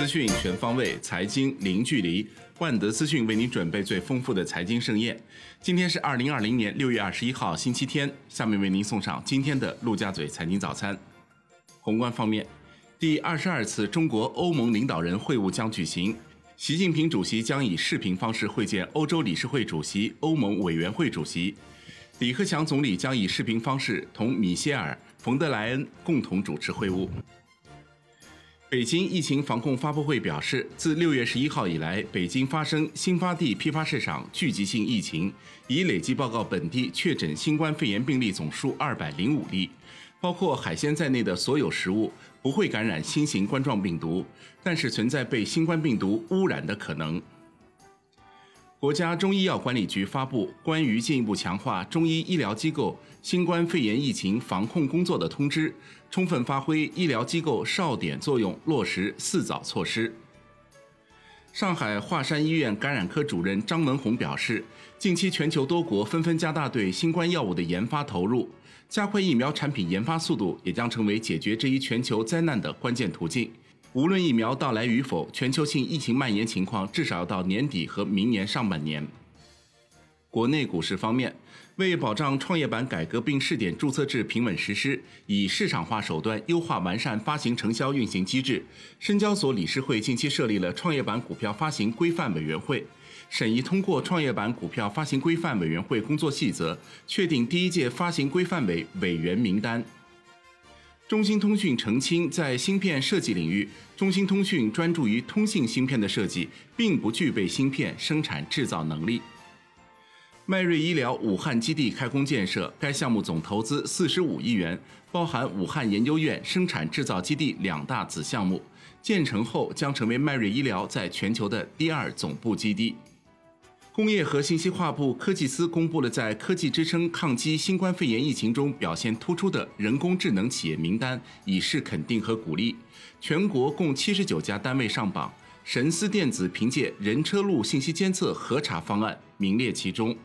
资讯全方位，财经零距离。万德资讯为您准备最丰富的财经盛宴。今天是二零二零年六月二十一号，星期天。下面为您送上今天的陆家嘴财经早餐。宏观方面，第二十二次中国欧盟领导人会晤将举行，习近平主席将以视频方式会见欧洲理事会主席、欧盟委员会主席。李克强总理将以视频方式同米歇尔·冯德莱恩共同主持会晤。北京疫情防控发布会表示，自六月十一号以来，北京发生新发地批发市场聚集性疫情，已累计报告本地确诊新冠肺炎病例总数二百零五例，包括海鲜在内的所有食物不会感染新型冠状病毒，但是存在被新冠病毒污染的可能。国家中医药管理局发布关于进一步强化中医医疗机构新冠肺炎疫情防控工作的通知，充分发挥医疗机构哨点作用，落实四早措施。上海华山医院感染科主任张文宏表示，近期全球多国纷纷加大对新冠药物的研发投入，加快疫苗产品研发速度，也将成为解决这一全球灾难的关键途径。无论疫苗到来与否，全球性疫情蔓延情况至少要到年底和明年上半年。国内股市方面，为保障创业板改革并试点注册制平稳实施，以市场化手段优化完善发行承销运行机制，深交所理事会近期设立了创业板股票发行规范委员会，审议通过创业板股票发行规范委员会工作细则，确定第一届发行规范委委员名单。中兴通讯澄清，在芯片设计领域，中兴通讯专注于通信芯片的设计，并不具备芯片生产制造能力。迈瑞医疗武汉基地开工建设，该项目总投资四十五亿元，包含武汉研究院生产制造基地两大子项目。建成后将成为迈瑞医疗在全球的第二总部基地。工业和信息化部科技司公布了在科技支撑抗击新冠肺炎疫情中表现突出的人工智能企业名单，以示肯定和鼓励。全国共七十九家单位上榜，神思电子凭借人车路信息监测核查方案名列其中。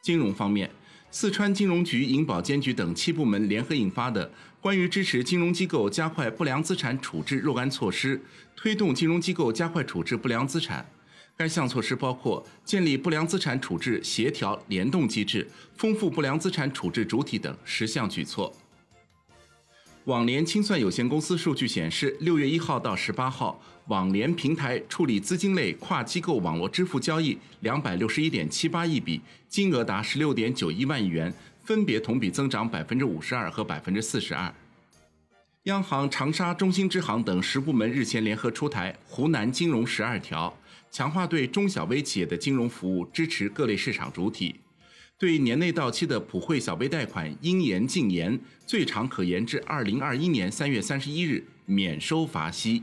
金融方面，四川金融局、银保监局等七部门联合印发的《关于支持金融机构加快不良资产处置若干措施》，推动金融机构加快处置不良资产。该项措施包括建立不良资产处置协调联动机制、丰富不良资产处置主体等十项举措。网联清算有限公司数据显示，六月一号到十八号，网联平台处理资金类跨机构网络支付交易两百六十一点七八亿笔，金额达十六点九一万亿元，分别同比增长百分之五十二和百分之四十二。央行、长沙中心支行等十部门日前联合出台《湖南金融十二条》，强化对中小微企业的金融服务，支持各类市场主体。对年内到期的普惠小微贷款应延尽延，最长可延至二零二一年三月三十一日，免收罚息。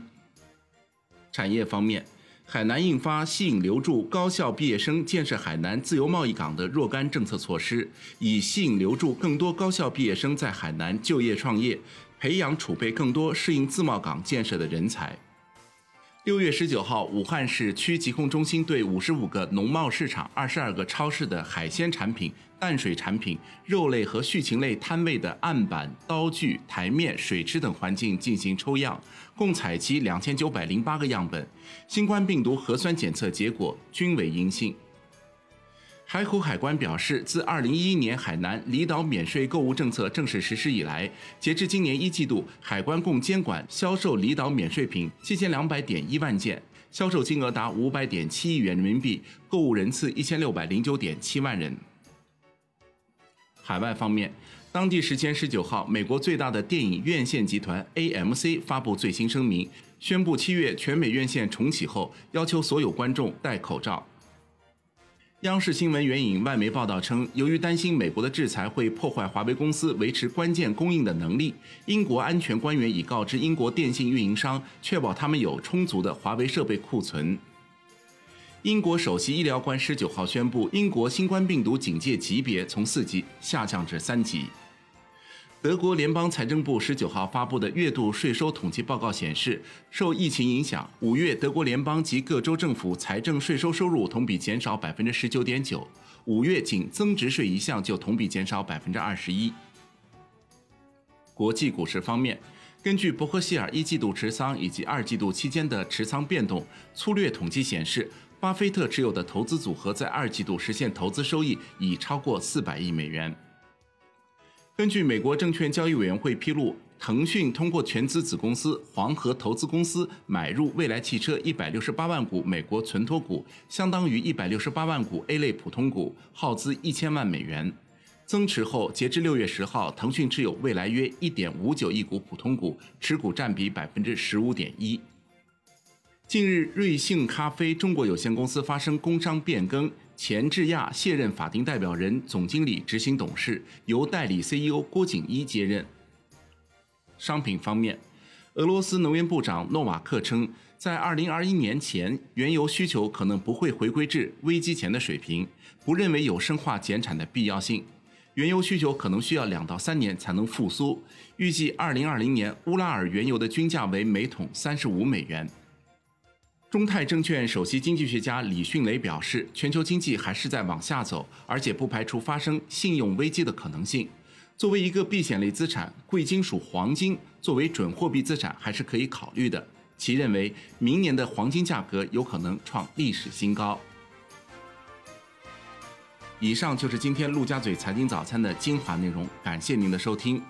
产业方面，海南印发吸引留住高校毕业生、建设海南自由贸易港的若干政策措施，以吸引留住更多高校毕业生在海南就业创业。培养储备更多适应自贸港建设的人才。六月十九号，武汉市区疾控中心对五十五个农贸市场、二十二个超市的海鲜产品、淡水产品、肉类和畜禽类摊位的案板、刀具、台面、水池等环境进行抽样，共采集两千九百零八个样本，新冠病毒核酸检测结果均为阴性。海口海关表示，自2011年海南离岛免税购物政策正式实施以来，截至今年一季度，海关共监管销售离岛免税品七千两百点一万件，销售金额达五百点七亿元人民币，购物人次一千六百零九点七万人。海外方面，当地时间十九号，美国最大的电影院线集团 AMC 发布最新声明，宣布七月全美院线重启后，要求所有观众戴口罩。央视新闻援引外媒报道称，由于担心美国的制裁会破坏华为公司维持关键供应的能力，英国安全官员已告知英国电信运营商，确保他们有充足的华为设备库存。英国首席医疗官十九号宣布，英国新冠病毒警戒级别从四级下降至三级。德国联邦财政部十九号发布的月度税收统计报告显示，受疫情影响，五月德国联邦及各州政府财政税收收入同比减少百分之十九点九，五月仅增值税一项就同比减少百分之二十一。国际股市方面，根据伯克希尔一季度持仓以及二季度期间的持仓变动，粗略统计显示，巴菲特持有的投资组合在二季度实现投资收益已超过四百亿美元。根据美国证券交易委员会披露，腾讯通过全资子公司黄河投资公司买入蔚来汽车一百六十八万股美国存托股，相当于一百六十八万股 A 类普通股，耗资一千万美元。增持后，截至六月十号，腾讯持有未来约一点五九亿股普通股，持股占比百分之十五点一。近日，瑞幸咖啡中国有限公司发生工商变更，钱志亚卸任法定代表人、总经理、执行董事，由代理 CEO 郭景一接任。商品方面，俄罗斯能源部长诺瓦克称，在二零二一年前，原油需求可能不会回归至危机前的水平，不认为有深化减产的必要性。原油需求可能需要两到三年才能复苏。预计二零二零年乌拉尔原油的均价为每桶三十五美元。中泰证券首席经济学家李迅雷表示，全球经济还是在往下走，而且不排除发生信用危机的可能性。作为一个避险类资产，贵金属黄金作为准货币资产还是可以考虑的。其认为，明年的黄金价格有可能创历史新高。以上就是今天陆家嘴财经早餐的精华内容，感谢您的收听。